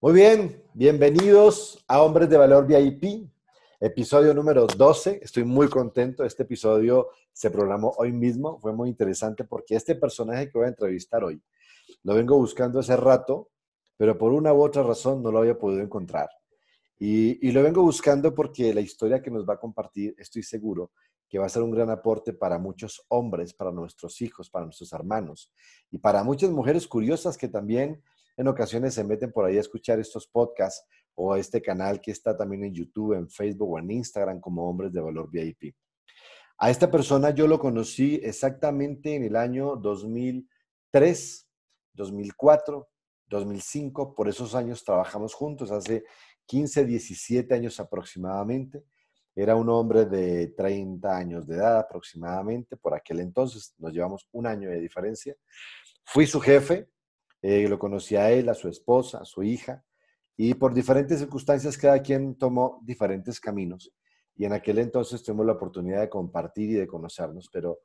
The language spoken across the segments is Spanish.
Muy bien, bienvenidos a Hombres de Valor VIP, episodio número 12. Estoy muy contento. Este episodio se programó hoy mismo. Fue muy interesante porque este personaje que voy a entrevistar hoy lo vengo buscando hace rato, pero por una u otra razón no lo había podido encontrar. Y, y lo vengo buscando porque la historia que nos va a compartir, estoy seguro, que va a ser un gran aporte para muchos hombres, para nuestros hijos, para nuestros hermanos y para muchas mujeres curiosas que también en ocasiones se meten por ahí a escuchar estos podcasts o este canal que está también en YouTube, en Facebook o en Instagram como Hombres de Valor VIP. A esta persona yo lo conocí exactamente en el año 2003, 2004, 2005. Por esos años trabajamos juntos, hace 15, 17 años aproximadamente. Era un hombre de 30 años de edad aproximadamente, por aquel entonces, nos llevamos un año de diferencia. Fui su jefe, eh, lo conocí a él, a su esposa, a su hija, y por diferentes circunstancias cada quien tomó diferentes caminos. Y en aquel entonces tuvimos la oportunidad de compartir y de conocernos, pero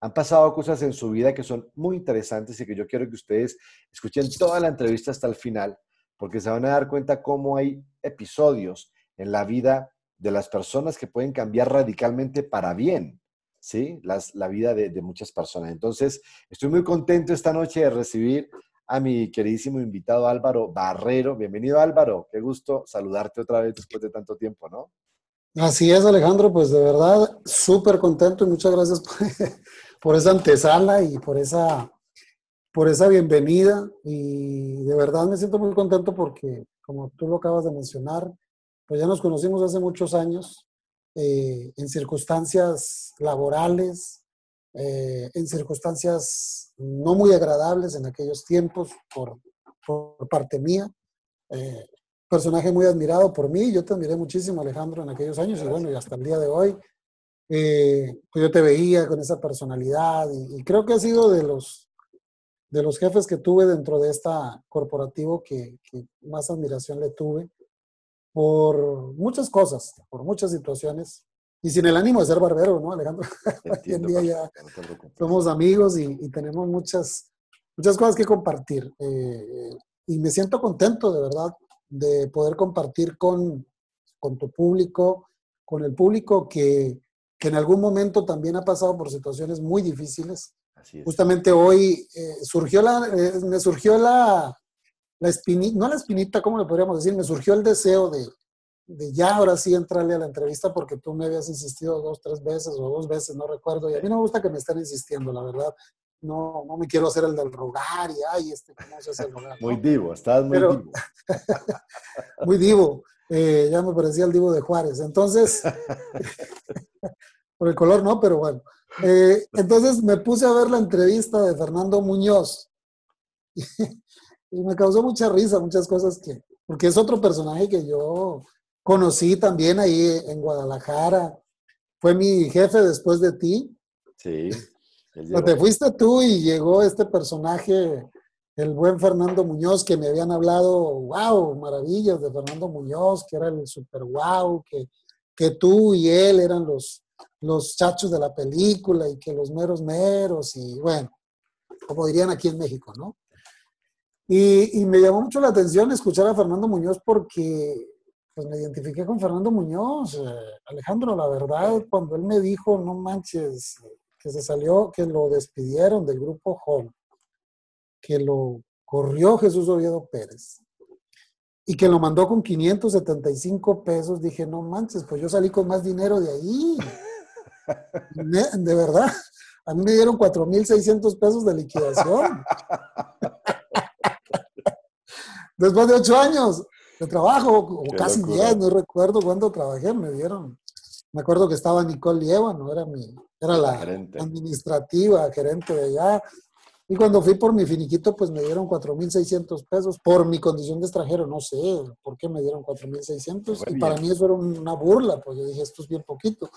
han pasado cosas en su vida que son muy interesantes y que yo quiero que ustedes escuchen toda la entrevista hasta el final, porque se van a dar cuenta cómo hay episodios en la vida de las personas que pueden cambiar radicalmente para bien, ¿sí? la vida de, muchas personas. Entonces, estoy muy contento esta noche de recibir a mi queridísimo invitado Álvaro Barrero. Bienvenido Álvaro, qué gusto saludarte otra vez después de tanto tiempo, ¿no? Así es, Alejandro, pues de verdad súper contento y muchas gracias por, por, esa antesala y por esa, por esa bienvenida. Y de verdad me siento muy contento porque, como tú lo acabas de mencionar, pues ya nos conocimos hace muchos años eh, en circunstancias laborales, eh, en circunstancias no muy agradables en aquellos tiempos por, por parte mía. Eh, personaje muy admirado por mí, yo te admiré muchísimo Alejandro en aquellos años y bueno, y hasta el día de hoy, eh, pues yo te veía con esa personalidad y, y, creo que ha sido de los, de los jefes que tuve dentro de esta corporativo que, que más admiración le tuve por muchas cosas, por muchas situaciones y sin el ánimo de ser barbero, ¿no, Alejandro? Hoy en día ya somos amigos y, y, tenemos muchas, muchas cosas que compartir. Eh, y me siento contento, de verdad, de poder compartir con, con tu público, con el público que, que, en algún momento también ha pasado por situaciones muy difíciles. Justamente hoy eh, surgió la, eh, me surgió la, la espinita, no la espinita, ¿cómo le podríamos decir? Me surgió el deseo de, de ya ahora sí entrarle a la entrevista porque tú me habías insistido dos, tres veces o dos veces, no recuerdo. Y a mí no me gusta que me estén insistiendo, la verdad. No, no me quiero hacer el del rogar y, ay, este, ¿cómo se hace el rogar? Muy divo, estás muy Pero, divo. muy divo. Eh, ya me parecía el divo de Juárez. Entonces, por el color no, pero bueno. Eh, entonces me puse a ver la entrevista de Fernando Muñoz y me causó mucha risa, muchas cosas que, porque es otro personaje que yo conocí también ahí en Guadalajara. Fue mi jefe después de ti. Sí. Pero te fuiste tú y llegó este personaje, el buen Fernando Muñoz, que me habían hablado, wow, maravillas de Fernando Muñoz, que era el super wow, que, que tú y él eran los, los chachos de la película y que los meros meros y bueno, como dirían aquí en México, ¿no? Y, y me llamó mucho la atención escuchar a Fernando Muñoz porque pues me identifiqué con Fernando Muñoz. Eh, Alejandro, la verdad, cuando él me dijo, no manches, que se salió, que lo despidieron del grupo Home, que lo corrió Jesús Oviedo Pérez y que lo mandó con 575 pesos, dije, no manches, pues yo salí con más dinero de ahí. de verdad, a mí me dieron 4.600 pesos de liquidación. Después de ocho años de trabajo, o Qué casi locura. 10, no recuerdo cuándo trabajé, me dieron. Me acuerdo que estaba Nicole Lieva, ¿no? Era, mi, era la gerente. administrativa, gerente de allá. Y cuando fui por mi finiquito, pues me dieron 4.600 pesos por mi condición de extranjero. No sé por qué me dieron 4.600. Y para mí eso era una burla, pues yo dije, esto es bien poquito.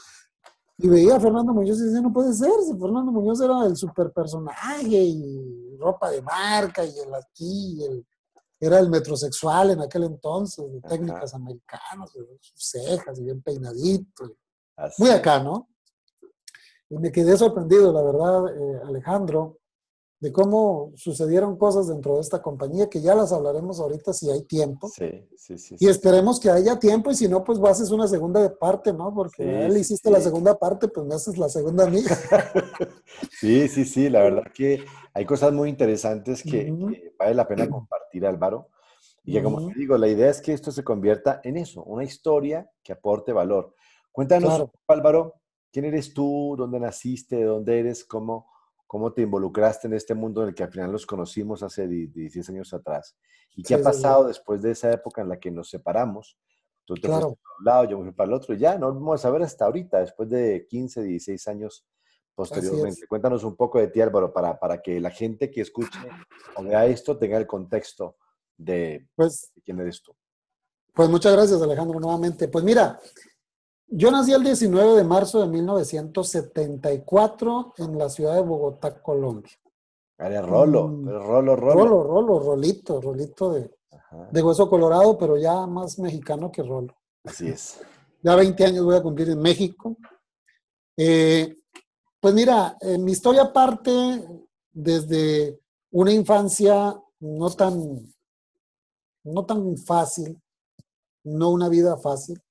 Y veía a Fernando Muñoz y decía, no puede ser, si Fernando Muñoz era el super personaje y ropa de marca y el aquí y el era el metrosexual en aquel entonces, de técnicas Ajá. americanas, de sus cejas y bien peinadito. Muy acá, ¿no? Y me quedé sorprendido, la verdad, eh, Alejandro, de cómo sucedieron cosas dentro de esta compañía, que ya las hablaremos ahorita si hay tiempo. Sí, sí, sí. Y esperemos que haya tiempo y si no, pues haces una segunda parte, ¿no? Porque Sí, él sí, hiciste sí. la segunda parte, pues me haces la segunda a mí. Sí, sí, sí, la verdad que hay cosas muy interesantes que, Ujú. que vale la pena compartir, Álvaro. Y que como Ujú. te digo, la idea es que esto se convierta en eso, una historia que aporte valor. Cuéntanos, Claro. Álvaro, ¿quién eres tú? ¿Dónde naciste? ¿De dónde eres? ¿Cómo, cómo te involucraste en este mundo en el que al final nos conocimos hace di- 16 años atrás? ¿Y qué Sí, ha sí, sí. pasado después de esa época en la que nos separamos? Tú te Claro. fuiste para un lado, yo me fui para el otro, y ya no vamos a ver hasta ahorita, después de 15, 16 años posteriormente. Cuéntanos un poco de ti, Álvaro, para, para que la gente que escuche o vea esto tenga el contexto de, Pues, de quién eres tú. pues muchas gracias, Alejandro, nuevamente. Pues mira, yo nací el 19 de marzo de 1974 en la ciudad de Bogotá, Colombia. Eres Rolo, Mm. eres Rolo, Rolo. Rolo, Rolo, Rolito, Rolito de hueso colorado, pero ya más mexicano que Rolo. Así es. Ya 20 años voy a cumplir en México. Eh, pues mira, eh, mi historia parte desde una infancia no tan, no tan fácil, no una vida fácil,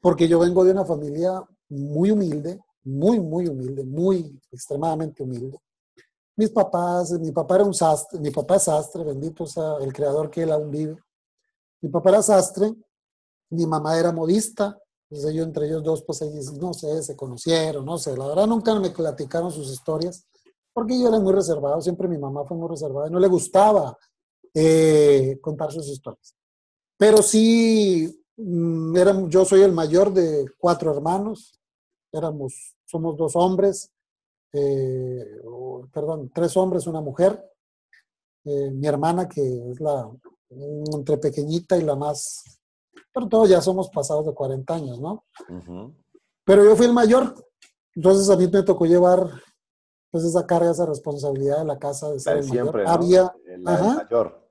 porque yo vengo de una familia muy humilde, muy, muy humilde, muy extremadamente humilde. Mis papás, mi papá era un sastre, mi papá es sastre, bendito sea el creador que él aún vive. Mi papá era sastre, mi mamá era modista, entonces yo entre ellos dos, pues no sé, se conocieron, no sé, la verdad nunca me platicaron sus historias, porque yo era muy reservado, siempre mi mamá fue muy reservada y no le gustaba eh, contar sus historias. Pero sí, mm, éramos- yo soy el mayor de cuatro hermanos, éramos, somos dos hombres, eh, perdón, tres hombres, una mujer, eh, mi hermana que es la entre pequeñita y la más, pero todos ya somos pasados de 40 años, ¿no? Ujú. Pero yo fui el mayor, entonces a mí me tocó llevar pues esa carga, esa responsabilidad de la casa de ser el mayor. siempre, ¿no? Había, ajá. mayor.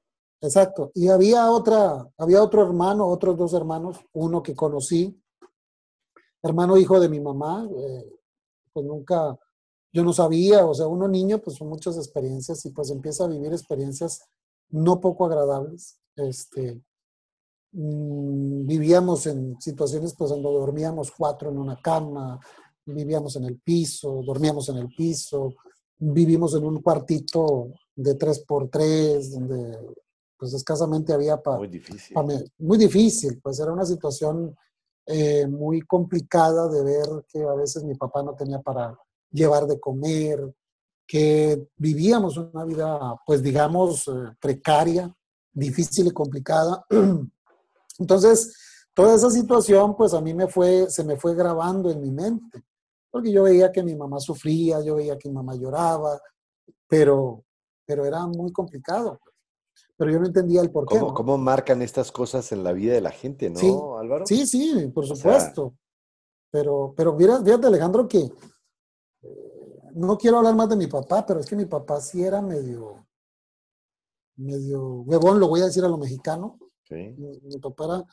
Exacto, y había otra, había otro hermano, otros dos hermanos, uno que conocí, hermano hijo de mi mamá, eh, pues nunca, yo no sabía, o sea, uno niño, pues son muchas experiencias y pues empieza a vivir experiencias no poco agradables. Este, mm, vivíamos en situaciones pues donde dormíamos cuatro en una cama, vivíamos en el piso, dormíamos en el piso, vivimos en un cuartito de tres por tres, donde pues escasamente había para Muy difícil. pa muy difícil, pues era una situación eh, muy complicada de ver que a veces mi papá no tenía para llevar de comer, que vivíamos una vida, pues digamos, eh, precaria, difícil y complicada. Entonces, toda esa situación, pues a mí me fue, se me fue grabando en mi mente, porque yo veía que mi mamá sufría, yo veía que mi mamá lloraba, pero, pero era muy complicado. Pero yo no entendía el por qué. ¿Cómo, ¿no? cómo marcan estas cosas en la vida de la gente, no, Sí, Álvaro? Sí, sí, por sea- supuesto. pero, pero mira, fíjate, Alejandro, que eh, no quiero hablar más de mi papá, pero es que mi papá sí era medio, medio huevón, lo voy a decir a lo mexicano. Sí. Mi, mi papá era,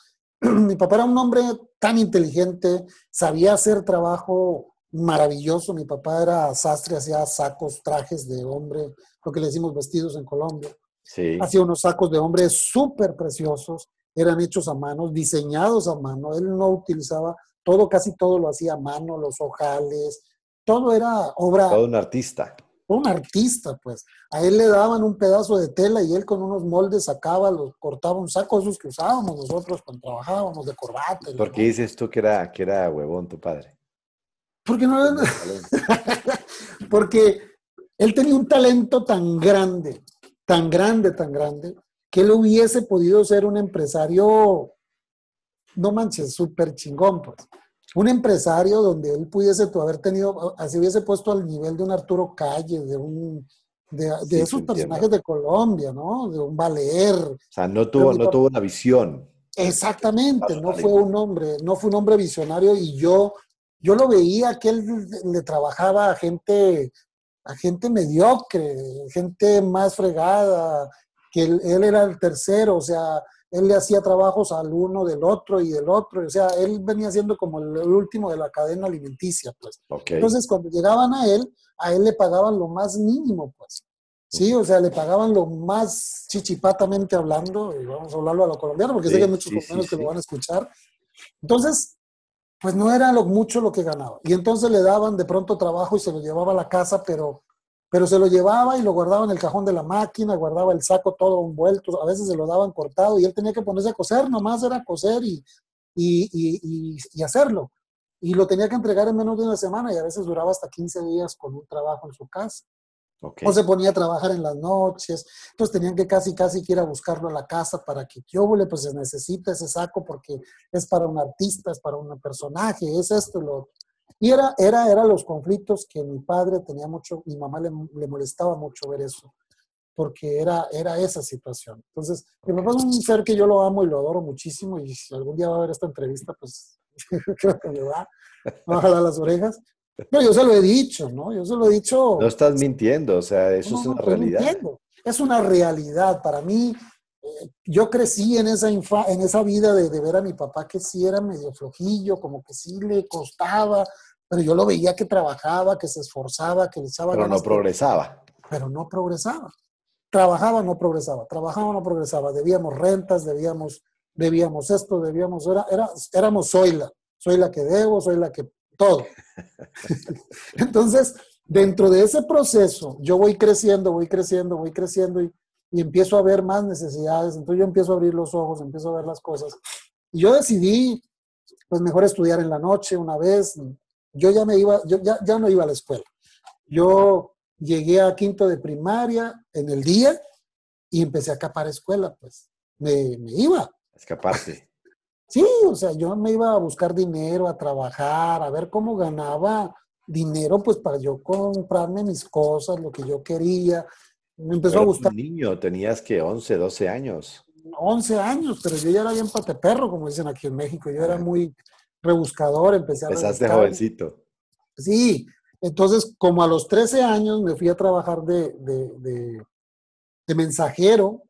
mi papá era un hombre tan inteligente, sabía hacer trabajo maravilloso. Mi papá era sastre, hacía sacos, trajes de hombre, lo que le decimos vestidos en Colombia Sí. hacía unos sacos de hombre súper preciosos, eran hechos a mano, diseñados a mano. Él no utilizaba todo, casi todo lo hacía a mano, los ojales, todo era obra, Todo un artista. un artista, pues. A él le daban un pedazo de tela y él con unos moldes sacaba, los cortaba un saco, esos que usábamos nosotros cuando trabajábamos de corbata. ¿Por qué dices tú que era, que era huevón tu padre? Porque no era- Porque él tenía un talento tan grande, tan grande, tan grande, que él hubiese podido ser un empresario, no manches, súper chingón, pues. Un empresario donde él pudiese haber tenido, así hubiese puesto al nivel de un Arturo Calle, de un de, de Sí, esos entiendo. personajes de Colombia, ¿no? De un Valer. O sea, no tuvo, no tuvo una visión. Exactamente, no fue un hombre, no fue un hombre visionario y yo, yo lo veía que él le trabajaba a gente, a gente mediocre, gente más fregada, que él, él era el tercero, o sea, él le hacía trabajos al uno del otro y del otro, o sea, él venía siendo como el, el último de la cadena alimenticia, pues. Ok. Entonces, cuando llegaban a él, a él le pagaban lo más mínimo, pues. Sí, o sea, le pagaban lo más chichipatamente hablando, y vamos a hablarlo a lo colombiano, porque sé que hay muchos colombianos que lo van a escuchar. Entonces, pues no era lo, mucho lo que ganaba. Y entonces le daban de pronto trabajo y se lo llevaba a la casa, pero, pero se lo llevaba y lo guardaba en el cajón de la máquina, guardaba el saco todo envuelto, a veces se lo daban cortado y él tenía que ponerse a coser, nomás era coser y, y, y, y hacerlo. Y lo tenía que entregar en menos de una semana y a veces duraba hasta 15 días con un trabajo en su casa. O se ponía a trabajar en las noches, entonces tenían que casi, casi ir a buscarlo a la casa para que yo, pues se necesita ese saco porque es para un artista, es para un personaje, es esto y lo otro. Y era, era, era los conflictos que mi padre tenía mucho, mi mamá le, le molestaba mucho ver eso, porque era, era esa situación. Entonces, mi papá es un ser que yo lo amo y lo adoro muchísimo y si algún día va a ver esta entrevista, pues creo que me va, a jalar las orejas. No, yo se lo he dicho, ¿no? Yo se lo he dicho. No estás mintiendo, o sea, eso es una realidad. Es una realidad. Para mí, eh, yo crecí en esa, en esa vida de, ver a mi papá que sí era medio flojillo, como que sí le costaba, pero yo lo veía que trabajaba, que se esforzaba, que le echaba Pero no progresaba. Pero no progresaba. Trabajaba, no progresaba. Trabajaba, no progresaba. Debíamos rentas, debíamos, debíamos esto, debíamos. Era, era, éramos soy la. Soy la que debo, soy la que todo. Entonces, dentro de ese proceso, yo voy creciendo, voy creciendo, voy creciendo y, empiezo a ver más necesidades. Entonces yo empiezo a abrir los ojos, empiezo a ver las cosas. Y yo decidí, pues mejor estudiar en la noche una vez. Yo ya me iba, yo ya, ya no iba a la escuela. Yo llegué a quinto de primaria en el día y empecé a escapar a escuela, pues me, me iba. Escaparse. Sí, o sea, yo me iba a buscar dinero, a trabajar, a ver cómo ganaba dinero, pues para yo comprarme mis cosas, lo que yo quería. Me empezó a gustar. niño, tenías que 11, 12 años. 11 años, pero yo ya era bien pateperro, como dicen aquí en México. Yo era muy rebuscador, empecé a Empezaste jovencito. Sí, entonces como a los 13 años me fui a trabajar de, de, de mensajero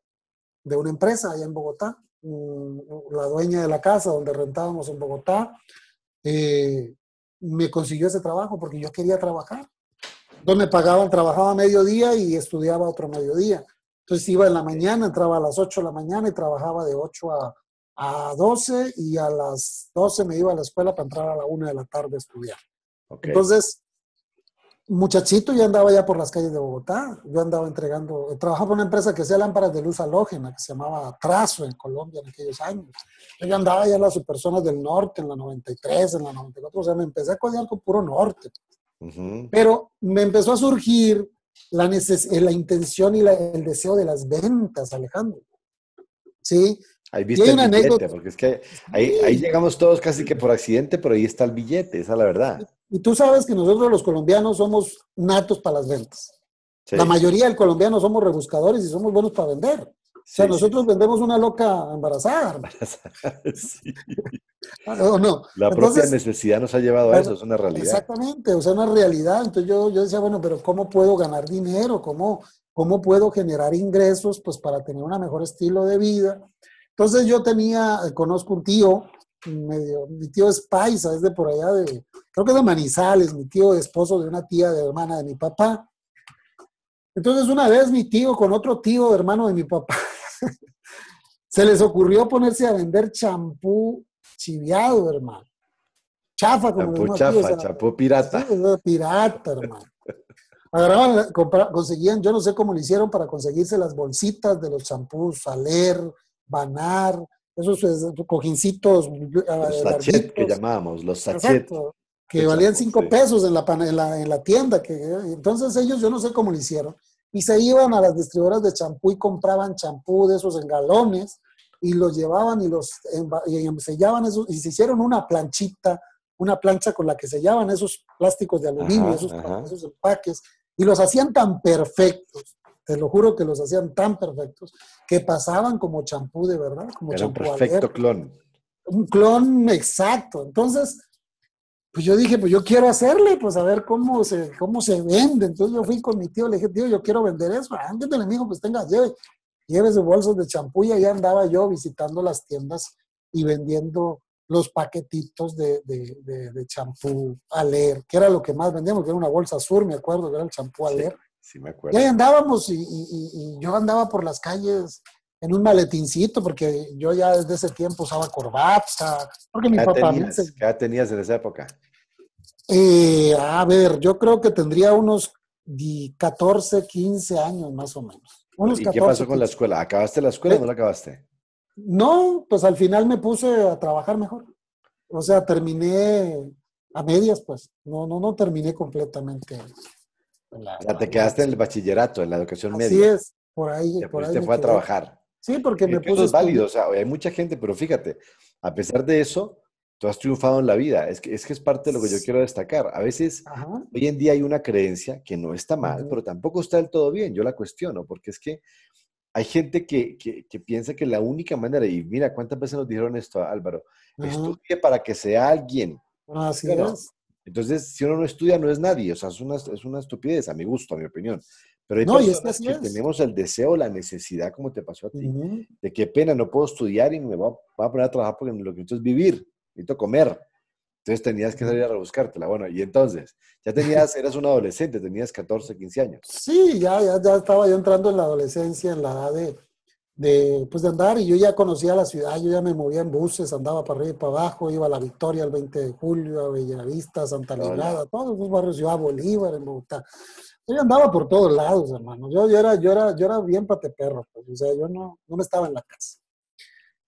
de una empresa allá en Bogotá. La dueña de la casa donde rentábamos en Bogotá, eh, me consiguió ese trabajo porque yo quería trabajar. Entonces me pagaban, trabajaba mediodía y estudiaba otro mediodía. Entonces iba en la mañana, entraba a las 8 de la mañana y trabajaba de 8 a, a 12 y a las 12 me iba a la escuela para entrar a la 1 de la tarde a estudiar. Entonces, muchachito, yo andaba ya por las calles de Bogotá, yo andaba entregando, trabajaba en una empresa que hacía lámparas de luz halógena, que se llamaba Trazo en Colombia en aquellos años. Yo andaba ya en las personas del norte, en la 93, en la 94, o sea, me empecé a codear con puro norte. Pero me empezó a surgir la, eh, la intención y el deseo de las ventas, Alejandro. ¿Sí? Ahí viste el billete, porque es que ahí, ahí llegamos todos casi que por accidente, pero ahí está el billete, esa es la verdad. Y tú sabes que nosotros los colombianos somos natos para las ventas. La mayoría del colombiano somos rebuscadores y somos buenos para vender. o sea, nosotros vendemos una loca embarazada. sí. ¿O no? La propia necesidad nos ha llevado a eso, es una realidad. Exactamente, o sea, una realidad. Entonces yo, yo decía, bueno, pero ¿cómo puedo ganar dinero? ¿Cómo, ¿Cómo puedo generar ingresos pues, para tener un mejor estilo de vida? Entonces yo tenía, conozco un tío medio, mi tío es paisa, es de por allá de, creo que de Manizales, mi tío es esposo de una tía de hermana de mi papá. Entonces una vez mi tío con otro tío hermano de mi papá, se les ocurrió ponerse a vender champú chiviado, hermano. Chafa, como champú chafa, champú pirata. pirata, hermano. Agarraban, conseguían, yo no sé cómo lo hicieron para conseguirse las bolsitas de los champús, Saler, Banar, esos cojincitos. Ah, los sachets que llamábamos, los sachets. que valían cinco pesos en la, en la, tienda. Que, entonces ellos, yo no sé cómo lo hicieron, y se iban a las distribuidoras de champú y compraban champú de esos en galones y los llevaban y los y sellaban esos, y se hicieron una planchita, una plancha con la que sellaban esos plásticos de aluminio, esos, esos empaques, y los hacían tan perfectos te lo juro que los hacían tan perfectos que pasaban como champú de verdad. Como Era un perfecto clon. Un clon exacto. Entonces, pues yo dije, pues yo quiero hacerle, pues a ver cómo se, cómo se vende. Entonces yo fui con mi tío, le dije, tío, yo quiero vender eso. Antes del amigo, pues tenga, lleve, lleve sus bolsos de champú y ahí andaba yo visitando las tiendas y vendiendo los paquetitos de, de, champú Aler, que era lo que más vendíamos, que era una bolsa azul, me acuerdo, que era el champú Aler Sí, me acuerdo. Y ahí andábamos y, y- y yo andaba por las calles en un maletincito porque yo ya desde ese tiempo usaba corbata, porque mi ¿Qué papá tenías? enseñó. ¿Qué edad tenías en esa época? Eh, a ver, yo creo que tendría unos di- 14, 15 años más o menos. Unos ¿Y qué 14, pasó con la 15. escuela? ¿Acabaste la escuela o Eh, no la acabaste? No, pues al final me puse a trabajar mejor. O sea, terminé a medias, pues. No, no, no terminé completamente. La- O sea, te quedaste en el bachillerato, en la educación Así media. es, por ahí. Te por ahí me fue a trabajar. Sí, porque me puse. eso es válido, o sea, hay mucha gente, pero fíjate, a pesar de eso, tú has triunfado en la vida. Es que es, que es parte de lo que yo quiero destacar. A veces, Ajá. hoy en día hay una creencia que no está mal, pero tampoco está del todo bien. Yo la cuestiono, porque es que hay gente que, que- que piensa que la única manera, y mira, ¿cuántas veces nos dijeron esto, Álvaro? Ajá. Estudie para que sea alguien. Así es. Entonces, si uno no estudia, no es nadie. O sea, es una, es una estupidez, a mi gusto, a mi opinión. Pero hay No, y es que personas que tenemos el deseo, la necesidad, como te pasó a ti, de qué pena, no puedo estudiar y me voy a, voy a poner a trabajar porque lo que necesito es vivir, necesito comer. Entonces tenías que salir a rebuscártela. Bueno, y entonces, ya tenías, eras un adolescente, tenías 14, 15 años. Sí, ya, ya, ya estaba yo entrando en la adolescencia, en la edad de, de, pues de andar, y yo ya conocía la ciudad, yo ya me movía en buses, andaba para arriba y para abajo, iba a La Victoria el 20 de julio, a Bellavista, a Santa. Librada, todos esos barrios, Ciudad Bolívar, en Bogotá. Yo andaba por todos lados, hermano. Yo, yo, era, yo, era, yo era bien pateperro, pues, o sea, yo no, no me estaba en la casa.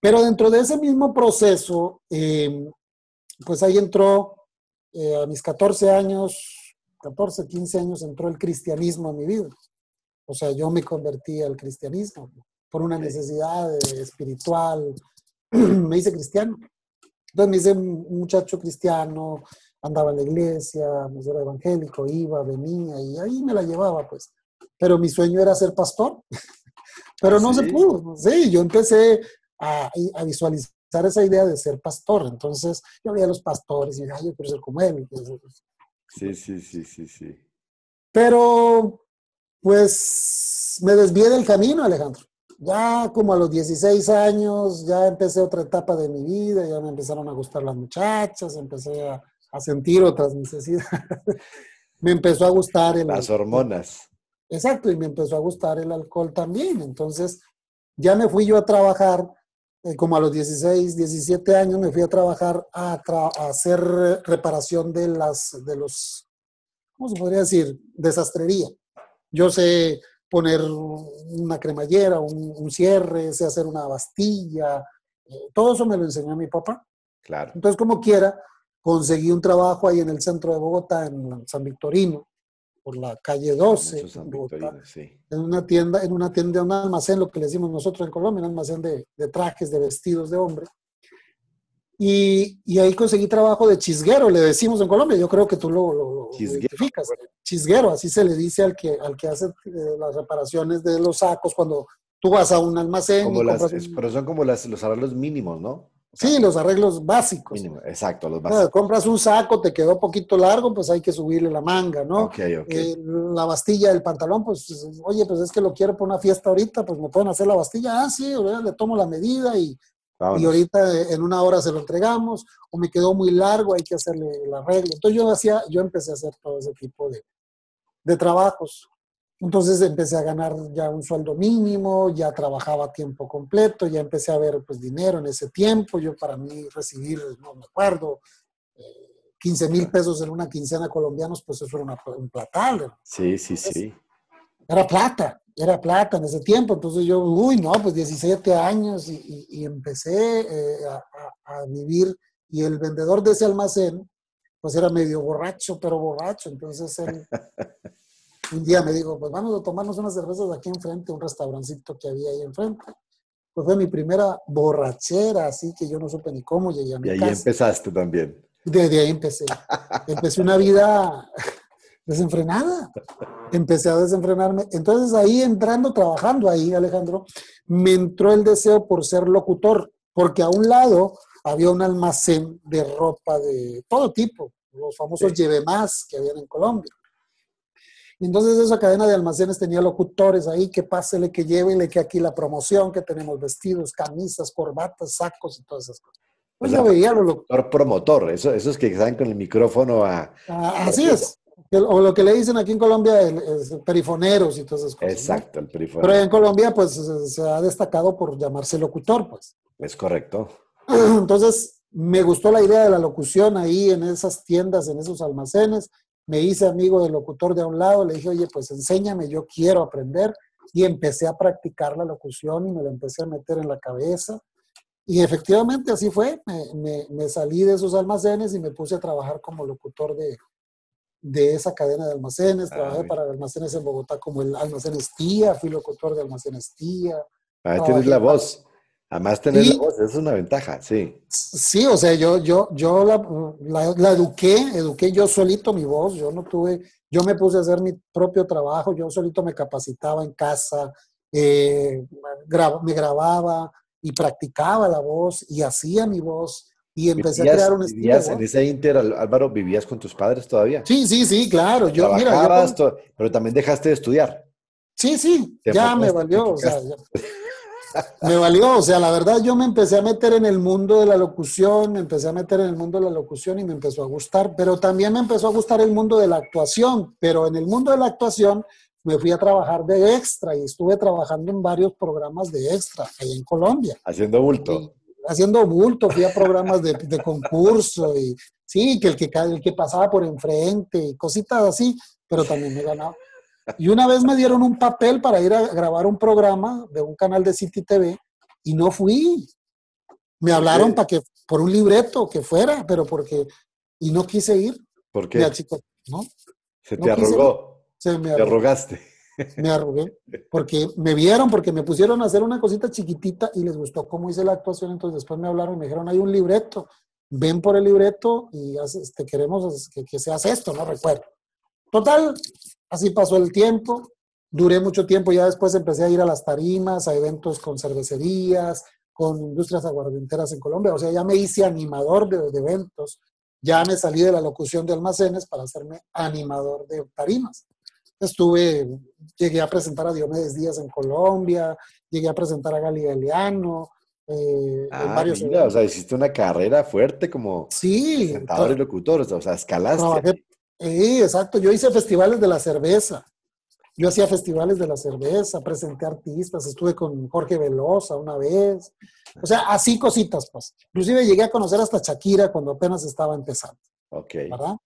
Pero dentro de ese mismo proceso, eh, pues ahí entró, eh, a mis 14 años, 14, 15 años, entró el cristianismo a mi vida. O sea, yo me convertí al cristianismo por una necesidad eh, espiritual. me hice cristiano. Entonces me hice un muchacho cristiano, andaba en la iglesia, pues era evangélico, iba, venía y ahí me la llevaba, pues. Pero mi sueño era ser pastor. Pero no se ¿Sí? pudo. Sí, yo empecé a, a visualizar esa idea de ser pastor. Entonces yo veía a los pastores y dije, "Ay, yo quiero ser como él. Sí, sí, sí, sí, sí. Pero, pues, me desvié del camino, Alejandro. Ya como a los 16 años, ya empecé otra etapa de mi vida, ya me empezaron a gustar las muchachas, empecé a, a sentir otras necesidades. me empezó a gustar el Las hormonas. Exacto, y me empezó a gustar el alcohol también. Entonces, ya me fui yo a trabajar, eh, como a los 16, 17 años, me fui a trabajar a, tra- a hacer reparación de, las, de los, ¿cómo se podría decir? Desastrería. Yo sé poner una cremallera, un, un cierre, sé hacer una bastilla, eh, todo eso me lo enseñó mi papá. Claro. Entonces, como quiera, conseguí un trabajo ahí en el centro de Bogotá, en San Victorino, por la calle 12, Muchos San en Bogotá, Victorino, sí. en una tienda, en una tienda, un almacén, lo que le decimos nosotros en Colombia, un almacén de, de trajes, de vestidos de hombre. Y, y ahí conseguí trabajo de chisguero, le decimos en Colombia, yo creo que tú lo, lo- lo Chisguero, identificas. Chisguero, así se le dice al que, al que hace eh, las reparaciones de los sacos cuando tú vas a un almacén Como las, un- pero son como las, los arreglos mínimos, ¿no? O sea, Sí, los arreglos básicos. mínimo, exacto, los básicos. compras un saco, te quedó poquito largo, pues hay que subirle la manga, ¿no? Ok, ok. Eh, la bastilla del pantalón, pues, oye, pues es que lo quiero para una fiesta ahorita, pues me pueden hacer la bastilla. Ah, sí, le tomo la medida y, Vámonos. y ahorita eh, en una hora se lo entregamos, o me quedó muy largo, hay que hacerle el arreglo. Entonces yo hacía, yo empecé a hacer todo ese tipo de, de trabajos. Entonces empecé a ganar ya un sueldo mínimo, ya trabajaba a tiempo completo, ya empecé a ver pues dinero en ese tiempo. Yo para mí recibir, no me acuerdo, eh, 15 mil pesos en una quincena colombianos, pues eso era una- un platal. Sí, sí, sí. Era plata, era plata en ese tiempo. Entonces yo, uy, no, pues 17 años y, y- y empecé eh, a, a- vivir. Y el vendedor de ese almacén, pues era medio borracho, pero borracho. Entonces él un día me dijo, pues vamos a tomarnos unas cervezas aquí enfrente, un restaurancito que había ahí enfrente. Pues fue mi primera borrachera, así que yo no supe ni cómo llegué a mi Y ahí casa. empezaste también. Desde ahí empecé. Empecé una vida desenfrenada. Empecé a desenfrenarme. Entonces ahí entrando, trabajando ahí, Alejandro, me entró el deseo por ser locutor, porque a un lado había un almacén de ropa de todo tipo, los famosos Sí. lleve más que habían en Colombia. Y Entonces esa cadena de almacenes tenía locutores ahí, que pásele, que llévele, que aquí la promoción, que tenemos vestidos, camisas, corbatas, sacos y todas esas cosas. Pues O sea, yo veía los locutores. Promotor, promotor, eso, esos que saben con el micrófono a... Ah, Así es. O lo que le dicen aquí en Colombia, el, perifoneros y todas esas cosas. Exacto, el perifonero. Pero en Colombia, pues se ha destacado por llamarse locutor, pues. Es correcto. Entonces, me gustó la idea de la locución ahí en esas tiendas, en esos almacenes. Me hice amigo del locutor de a un lado, le dije, oye, pues enséñame, yo quiero aprender. Y empecé a practicar la locución y me la empecé a meter en la cabeza. Y efectivamente así fue. Me, me salí de esos almacenes y me puse a trabajar como locutor de, de esa cadena de almacenes. Ah, Trabajé para almacenes en Bogotá como el almacén Estía, fui locutor de almacén Estía. Ahí tienes la voz. Además tener la voz, es una ventaja, sí. Sí, o sea, yo, yo, yo la, la, eduqué, eduqué yo solito mi voz, yo no tuve, yo me puse a hacer mi propio trabajo, yo solito me capacitaba en casa, eh, me grababa y practicaba la voz y hacía mi voz y empecé a crear un estilo. en ese inter, Álvaro, vivías con tus padres todavía? Sí, sí, sí, claro. Yo, mira, pero también dejaste de estudiar. Sí, sí, ya me valió, o sea, me valió, o sea, la verdad yo me empecé a meter en el mundo de la locución, me empecé a meter en el mundo de la locución y me empezó a gustar, pero también me empezó a gustar el mundo de la actuación, pero en el mundo de la actuación me fui a trabajar de extra y estuve trabajando en varios programas de extra ahí en Colombia. Haciendo bulto haciendo bulto, fui a programas de, de concurso y sí, que el, que el que pasaba por enfrente y cositas así, pero también me ganaba. Y una vez me dieron un papel para ir a grabar un programa de un canal de City TV y no fui. Me hablaron para que por un libreto que fuera, pero porque y no quise ir. ¿Por qué? ¿no? Se te arrugó. Se me Te arrogaste me arrugué, porque me vieron, porque me pusieron a hacer una cosita chiquitita y les gustó cómo hice la actuación, entonces después me hablaron y me dijeron, hay un libreto, ven por el libreto y este, queremos que, que seas esto, no recuerdo. Total, así pasó el tiempo, duré mucho tiempo, ya después empecé a ir a las tarimas, a eventos con cervecerías, con industrias aguardenteras en Colombia, o sea, ya me hice animador de, de eventos, ya me salí de la locución de almacenes para hacerme animador de tarimas. Estuve, llegué a presentar a Diomedes Díaz en Colombia, llegué a presentar a Gali Galeano. Eh, ah, varios mira, o sea, hiciste una carrera fuerte como sí, presentador y locutor, o sea, escalaste. sí, exacto. Yo hice festivales de la cerveza. Yo hacía festivales de la cerveza, presenté artistas, estuve con Jorge Velosa una vez. O sea, así cositas, pues. Inclusive llegué a conocer hasta Shakira cuando apenas estaba empezando. Ok. ¿Verdad?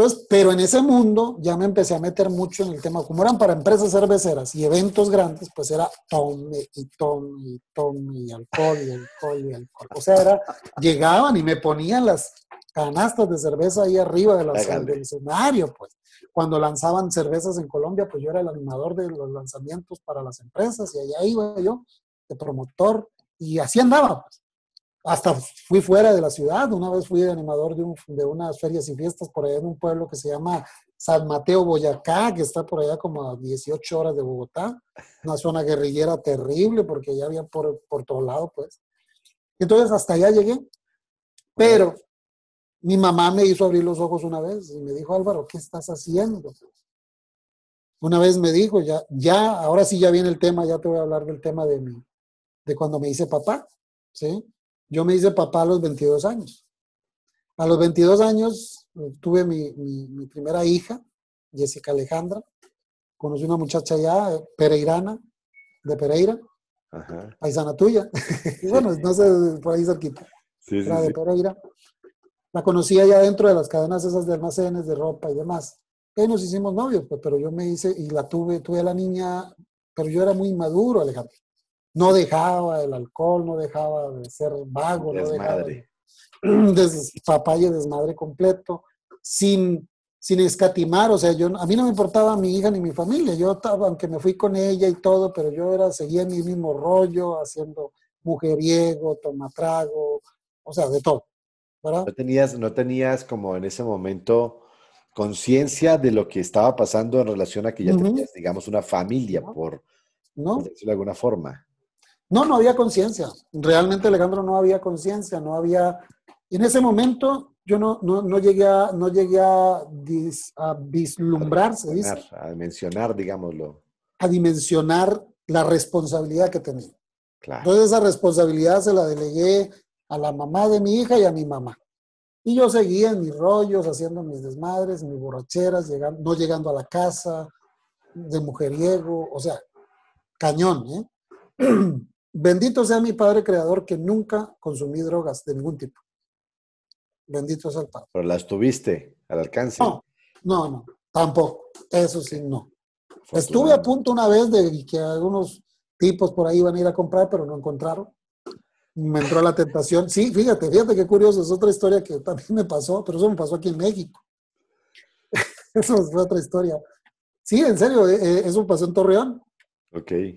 Entonces, pero en ese mundo ya me empecé a meter mucho en el tema, como eran para empresas cerveceras y eventos grandes, pues era tome y tome y tome y alcohol y alcohol y alcohol. O sea, era, llegaban y me ponían las canastas de cerveza ahí arriba de del escenario, pues. Cuando lanzaban cervezas en Colombia, pues yo era el animador de los lanzamientos para las empresas y allá iba yo, de promotor, y así andaba, pues hasta fui fuera de la ciudad. Una vez fui animador de, de, unas ferias y fiestas por allá en un pueblo que se llama San Mateo, Boyacá, que está por allá como a 18 horas de Bogotá. Una zona guerrillera terrible porque ya había por, por todo lado, pues. Entonces hasta allá llegué. Pero mi mamá me hizo abrir los ojos una vez y me dijo, Álvaro, ¿qué estás haciendo? Una vez me dijo, ya, ya, ahora sí ya viene el tema, ya te voy a hablar del tema de mi, de cuando me hice papá, ¿sí? Yo me hice papá a los 22 años. A los 22 años eh, tuve mi, mi, primera hija, Jessica Alejandra. Conocí una muchacha ya, eh, pereirana, de Pereira, Ajá. paisana tuya. bueno, no sé, por ahí cerquita. Sí, sí, de Pereira. La conocí allá dentro de las cadenas esas de almacenes, de ropa y demás. Y nos hicimos novios, pues, pero yo me hice y la tuve, tuve a la niña, pero yo era muy inmaduro, Alejandro no dejaba el alcohol, no dejaba de ser vago, desmadre. no dejaba de, papá y desmadre completo, sin, sin escatimar, o sea, yo, a mí no me importaba mi hija ni mi familia, yo estaba, aunque me fui con ella y todo, pero yo era, seguía mi mismo rollo, haciendo mujeriego, tomatrago, o sea, de todo. ¿verdad? No tenías, no tenías como en ese momento conciencia de lo que estaba pasando en relación a que ya tenías, digamos, una familia, por, ¿No? por decirlo de alguna forma. No, no había conciencia. Realmente, Alejandro, no había conciencia, no había... En ese momento yo no, no, llegué, a, no llegué a, vislumbrar, se dice. A dimensionar, digámoslo. A dimensionar la responsabilidad que tenía. Entonces esa responsabilidad se la delegué a la mamá de mi hija y a mi mamá. Y yo seguía en mis rollos, haciendo mis desmadres, mis borracheras, llegando, no llegando a la casa, de mujeriego, o sea, cañón, ¿eh? Bendito sea mi Padre Creador que nunca consumí drogas de ningún tipo. Bendito sea el Padre. Pero las tuviste al alcance. No, no, no, tampoco. Eso sí, no. Estuve a punto una vez de que algunos tipos por ahí iban a ir a comprar, pero no encontraron. Me entró la tentación. Sí, fíjate, fíjate qué curioso. Es otra historia que también me pasó, pero eso me pasó aquí en México. eso fue otra historia. Sí, en serio, eh, eh, eso pasó en Torreón.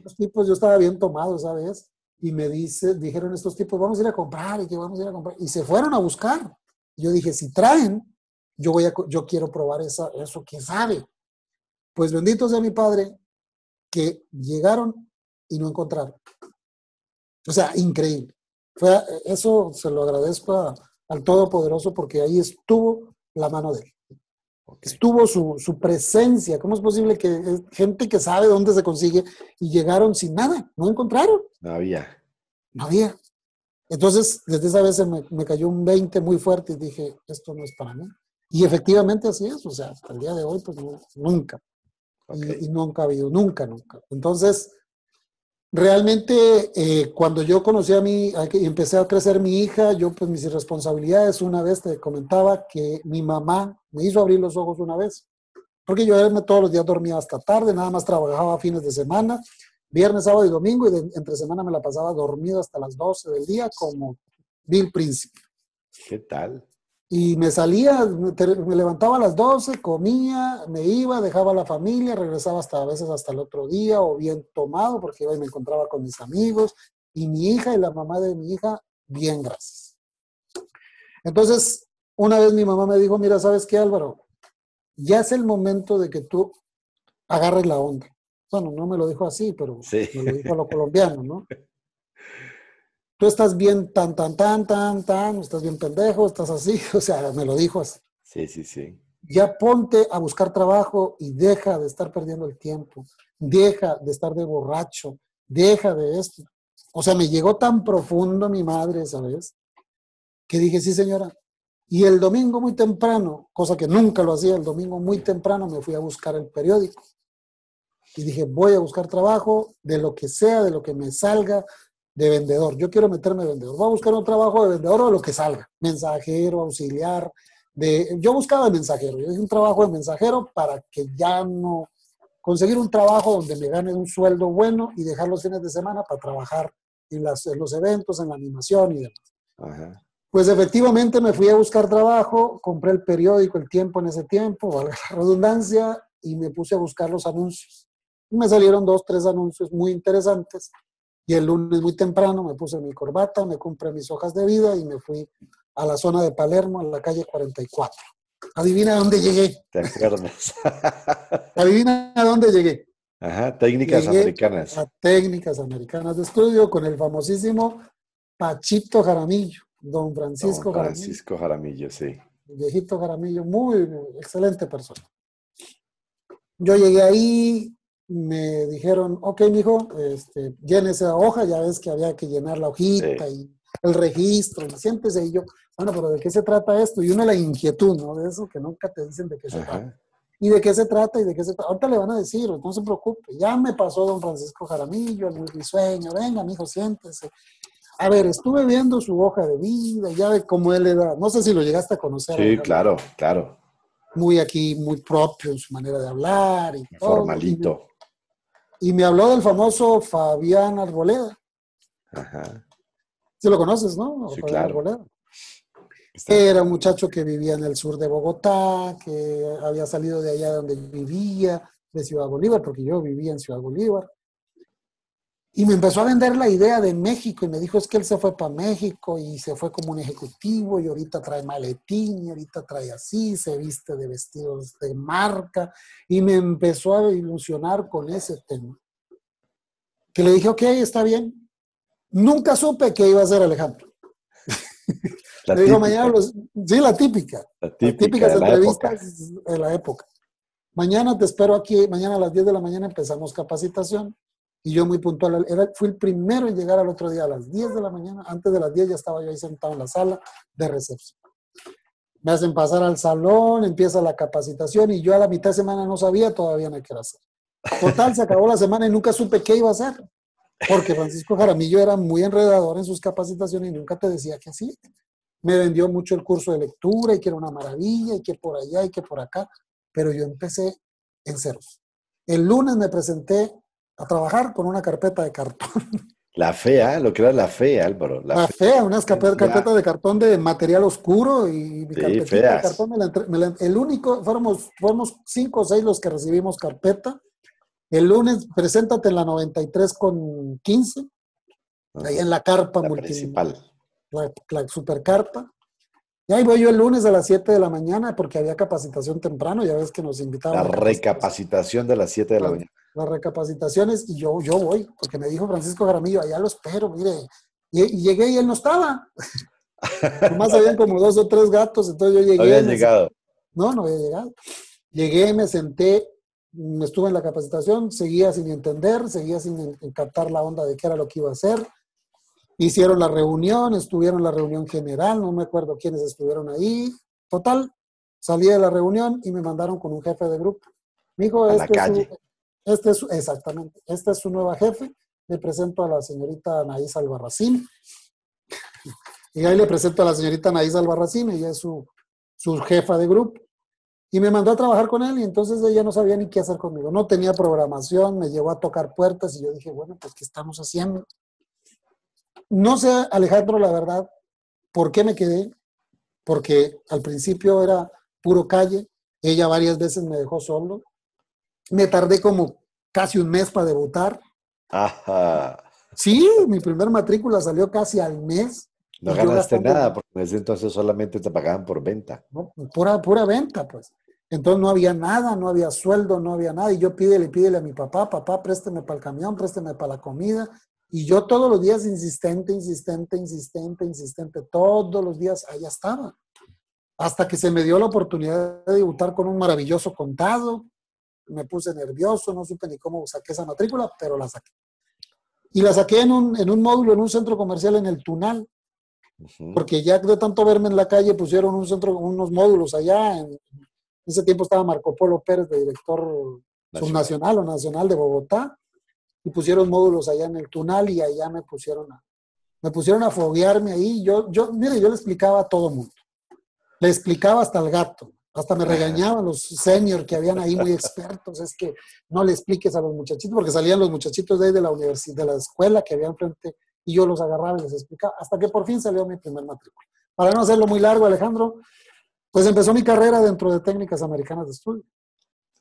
Los tipos, yo estaba bien tomado, ¿sabes? Y me dice, dijeron estos tipos, vamos a ir a comprar y que vamos a ir a comprar. Y se fueron a buscar. Yo dije, si traen, yo, voy a, yo quiero probar esa, eso que sabe. Pues bendito sea mi padre, que llegaron y no encontraron. O sea, increíble. Fue, eso se lo agradezco al Todopoderoso porque ahí estuvo la mano de él. Estuvo su, su, presencia. ¿Cómo es posible que gente que sabe dónde se consigue y llegaron sin nada? No encontraron. No había. No había. Entonces, desde esa vez me, me, cayó un 20 muy fuerte y dije, esto no es para mí. Y efectivamente así es. O sea, hasta el día de hoy, pues nunca. Okay. Y, y, nunca ha habido, nunca, nunca. Entonces, realmente eh, cuando yo conocí a mí empecé a crecer mi hija, yo pues mis responsabilidades, una vez te comentaba que mi mamá me hizo abrir los ojos una vez, porque yo todos los días dormía hasta tarde, nada más trabajaba fines de semana, viernes, sábado y domingo, y entre semana me la pasaba dormido hasta las 12 del día como Bill Príncipe. ¿Qué tal? Y me salía, me levantaba a las 12, comía, me iba, dejaba a la familia, regresaba hasta a veces hasta el otro día o bien tomado porque iba y me encontraba con mis amigos y mi hija y la mamá de mi hija, bien gracias. Entonces, una vez mi mamá me dijo, mira, ¿sabes qué Álvaro? Ya es el momento de que tú agarres la onda. Bueno, no me lo dijo así, pero sí. me lo dijo a lo colombiano, ¿no? tú estás bien tan, tan, tan, tan, tan, estás bien pendejo, estás así, o sea, me lo dijo así. Sí, sí, sí. Ya ponte a buscar trabajo y deja de estar perdiendo el tiempo, deja de estar de borracho, deja de esto. O sea, me llegó tan profundo mi madre, ¿sabes? Que dije, sí, señora. Y el domingo muy temprano, cosa que nunca lo hacía, el domingo muy temprano me fui a buscar el periódico. Y dije, voy a buscar trabajo de lo que sea, de lo que me salga, de vendedor. Yo quiero meterme de vendedor. Voy a buscar un trabajo de vendedor o lo que salga. Mensajero, auxiliar. De, yo buscaba de mensajero. Yo hice un trabajo de mensajero para que ya no... Conseguir un trabajo donde me gane un sueldo bueno y dejar los fines de semana para trabajar en, las, en los eventos, en la animación y demás. Ajá. Pues efectivamente me fui a buscar trabajo, compré el periódico El Tiempo en ese tiempo, valga la redundancia, y me puse a buscar los anuncios. Y me salieron dos, tres anuncios muy interesantes y el lunes muy temprano me puse mi corbata, me compré mis hojas de vida y me fui a la zona de Palermo, a la calle 44. Adivina dónde llegué. Te acuerdas. Adivina a dónde llegué. Ajá, técnicas Llegué americanas. A técnicas americanas de estudio con el famosísimo Pachito Jaramillo, don Francisco Don Jaramillo. Francisco Jaramillo, sí. viejito Jaramillo, muy excelente persona. Yo llegué ahí, me dijeron, ok, mijo, este, llene esa hoja, ya ves que había que llenar la hojita Sí. y el registro, y siéntese, y yo, bueno, pero ¿de qué se trata esto? Y uno la inquietud, ¿no? De eso que nunca te dicen de qué se trata. ¿Y de qué se trata? ¿Y de qué se trata? Ahorita le van a decir, no se preocupe. Ya me pasó don Francisco Jaramillo, el muy risueño, venga, mijo, siéntese. A ver, estuve viendo su hoja de vida, ya de cómo él era, no sé si lo llegaste a conocer. Sí, claro, claro. Muy aquí, muy propio en su manera de hablar y todo. Formalito. Y me habló del famoso Fabián Arboleda. Ajá. Sí lo conoces, ¿no? Sí, Fabián claro. Arboleda. Era un muchacho que vivía en el sur de Bogotá, que había salido de allá donde vivía, de Ciudad Bolívar, porque yo vivía en Ciudad Bolívar. Y me empezó a vender la idea de México y me dijo, es que él se fue para México y se fue como un ejecutivo y ahorita trae maletín y ahorita trae así, se viste de vestidos de marca y me empezó a ilusionar con ese tema. Que le dije, ok, está bien. Nunca supe qué iba a hacer Alejandro. La Le digo, mañana los... Sí, la típica. la Las típica típicas de la época. entrevistas de la época. Mañana te espero aquí, mañana a las 10 de la mañana empezamos capacitación y yo muy puntual, era, fui el primero en llegar al otro día a las 10 de la mañana, antes de las 10 ya estaba yo ahí sentado en la sala de recepción. me hacen pasar al salón, empieza la capacitación y yo a la mitad de semana no sabía todavía no qué hacer. Total, se acabó la semana y nunca supe qué iba a hacer. Porque Francisco Jaramillo era muy enredador en sus capacitaciones y nunca te decía qué hacía. Me vendió mucho el curso de lectura y que era una maravilla y que por allá y que por acá, pero yo empecé en ceros. El lunes me presenté a trabajar con una carpeta de cartón. La fea, lo que era la fea, Álvaro. La, fea, unas carpetas de cartón de material oscuro y mi sí, de cartón el único, fuimos, fuimos cinco o seis los que recibimos carpeta. El lunes, preséntate en la 93 con 15, ahí en la carpa la Principal. La, la supercarpa. Y ahí voy yo el lunes a las 7 de la mañana porque había capacitación temprano, ya ves que nos invitaban. La recapacitación de las 7 de la mañana las recapacitaciones y yo, yo voy, porque me dijo Francisco Jaramillo, allá lo espero, mire. Y, llegué y él no estaba. Nomás habían como dos o tres gatos, entonces yo llegué. Había llegado. No, no había llegado. Llegué, me senté, estuve en la capacitación, seguía sin entender, seguía sin captar la onda de qué era lo que iba a hacer. Hicieron la reunión, estuvieron en la reunión general, no me acuerdo quiénes estuvieron ahí. Total, salí de la reunión y me mandaron con un jefe de grupo. Me dijo, este es, este es, exactamente, esta es su nueva jefe. Le presento a la señorita Anaís Albarracín. Y ahí le presento a la señorita Anaís Albarracín, ella es su, su jefa de grupo. Y me mandó a trabajar con él y entonces ella no sabía ni qué hacer conmigo. No tenía programación, me llevó a tocar puertas y yo dije, bueno, pues ¿qué estamos haciendo? No sé, Alejandro, la verdad, por qué me quedé. Porque al principio era puro calle. Ella varias veces me dejó solo. Me tardé como casi un mes para debutar. Ajá. Sí, mi primer matrícula salió casi al mes. No ganaste nada, porque en ese entonces solamente te pagaban por venta. pura, pura venta, pues. Entonces no había nada, no había sueldo, no había nada. Y yo pídele, pídele a mi papá, papá, présteme para el camión, présteme para la comida. Y yo todos los días insistente, insistente, insistente, insistente, todos los días allá estaba. Hasta que se me dio la oportunidad de debutar con un maravilloso contado, me puse nervioso, no supe ni cómo saqué esa matrícula, pero la saqué. Y la saqué en un, en un módulo, en un centro comercial en el Tunal, porque ya de tanto verme en la calle pusieron un centro, unos módulos allá. En, ese tiempo estaba Marco Polo Pérez, de director subnacional o nacional de Bogotá, y pusieron módulos allá en el Tunal y allá me pusieron a, me pusieron a foguearme ahí. Yo, yo, mire, yo le explicaba a todo mundo. Le explicaba hasta al gato. Hasta me regañaban los seniors que habían ahí muy expertos, es que no le expliques a los muchachitos, porque salían los muchachitos de ahí de la universidad, de la escuela que había enfrente, y yo los agarraba y les explicaba, hasta que por fin salió mi primer matrícula. Para no hacerlo muy largo, Alejandro, pues empezó mi carrera dentro de técnicas americanas de estudio.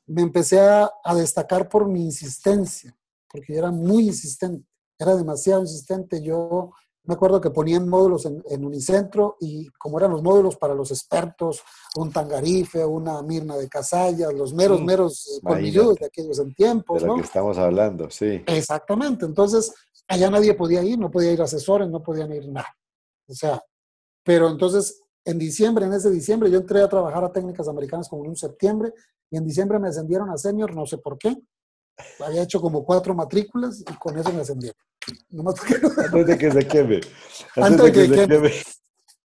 Me empecé a, a destacar por mi insistencia, porque yo era muy insistente, era demasiado insistente. Yo me acuerdo que ponían módulos en, Unicentro y como eran los módulos para los expertos, un tangarife, una mirna de casallas, los meros, mm, meros colmilludos de aquellos en tiempos. De lo que estamos hablando, sí. Exactamente. Entonces, allá nadie podía ir, no podía ir asesores, no podían ir nada. O sea, pero entonces, en diciembre, en ese diciembre, yo entré a trabajar a técnicas americanas como en un septiembre y en diciembre me ascendieron a senior, no sé por qué. Había hecho como cuatro matrículas y con eso me ascendieron. Antes de que se queme. Antes, de que, se queme.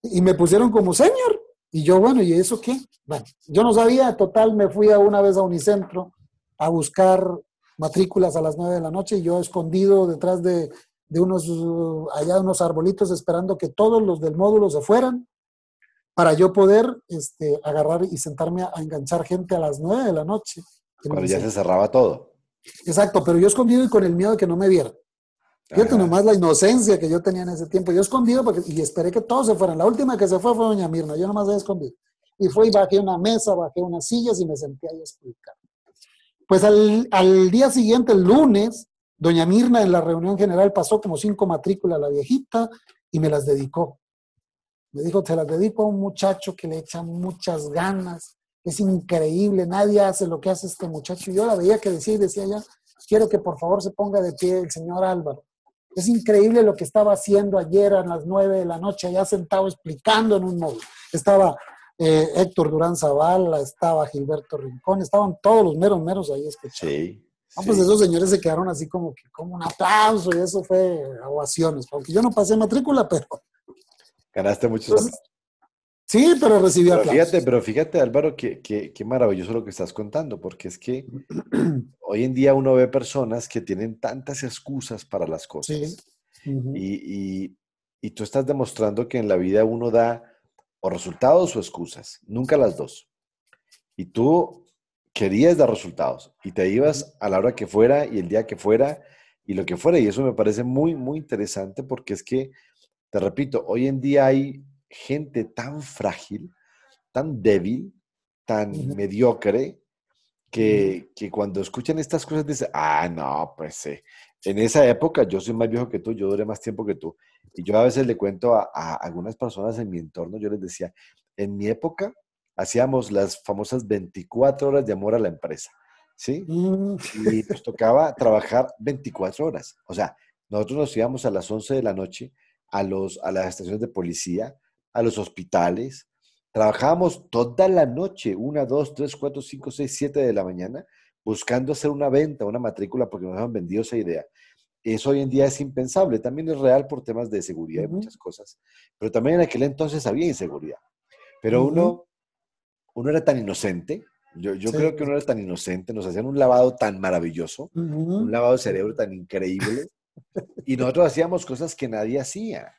Y me pusieron como señor. Y yo, bueno, ¿y eso qué? Bueno, yo no sabía, total, me fui a una vez a Unicentro a buscar matrículas a las nueve de la noche y yo escondido detrás de, de unos, allá unos arbolitos esperando que todos los del módulo se fueran para yo poder este, agarrar y sentarme a, enganchar gente a las nueve de la noche. Cuando ya se cerraba todo. Exacto, pero yo escondido y con el miedo de que no me vieran. Fíjate nomás la inocencia que yo tenía en ese tiempo. Yo escondido porque, y esperé que todos se fueran. La última que se fue fue doña Mirna. Yo nomás había escondido. Y fue y bajé una mesa, bajé unas sillas y me senté ahí a explicar. Pues al, al día siguiente, el lunes, doña Mirna en la reunión general pasó como cinco matrículas a la viejita y me las dedicó. Me dijo, te las dedico a un muchacho que le echa muchas ganas. Es increíble, nadie hace lo que hace este muchacho. Y yo la veía que decía y decía ya, quiero que por favor se ponga de pie el señor Álvaro. Es increíble lo que estaba haciendo ayer a las nueve de la noche, allá sentado explicando en un módulo. Estaba eh, Héctor Durán Zavala, estaba Gilberto Rincón, estaban todos los meros meros ahí escuchando. Sí. Ah, pues esos señores se quedaron así como que como un aplauso y eso fue ovaciones, porque yo no pasé matrícula, pero... Ganaste muchos Sí, pero recibía pero fíjate, pero fíjate, Álvaro, qué que, maravilloso lo que estás contando, porque es que hoy en día uno ve personas que tienen tantas excusas para las cosas. y, y, y, tú estás demostrando que en la vida uno da o resultados o excusas, nunca las dos. Y tú querías dar resultados y te ibas a la hora que fuera y el día que fuera y lo que fuera. Y eso me parece muy, muy interesante porque es que, te repito, hoy en día hay gente tan frágil, tan débil, tan mediocre, que, cuando escuchan estas cosas dicen, ah, no, pues eh, en esa época yo soy más viejo que tú, yo duré más tiempo que tú. Y yo a veces le cuento a, a algunas personas en mi entorno, yo les decía, en mi época hacíamos las famosas 24 horas de amor a la empresa, ¿sí? Mm. Y nos tocaba trabajar 24 horas. O sea, nosotros nos íbamos a las 11 de la noche a, los, a las estaciones de policía, a los hospitales. Trabajábamos toda la noche, una, dos, tres, cuatro, cinco, seis, siete de la mañana, buscando hacer una venta, una matrícula, porque nos habían vendido esa idea. Eso hoy en día es impensable. También es real por temas de seguridad y muchas cosas. Pero también en aquel entonces había inseguridad. Pero uno, uno era tan inocente. Yo, yo creo que uno era tan inocente. Nos hacían un lavado tan maravilloso, un lavado de cerebro tan increíble. y nosotros hacíamos cosas que nadie hacía.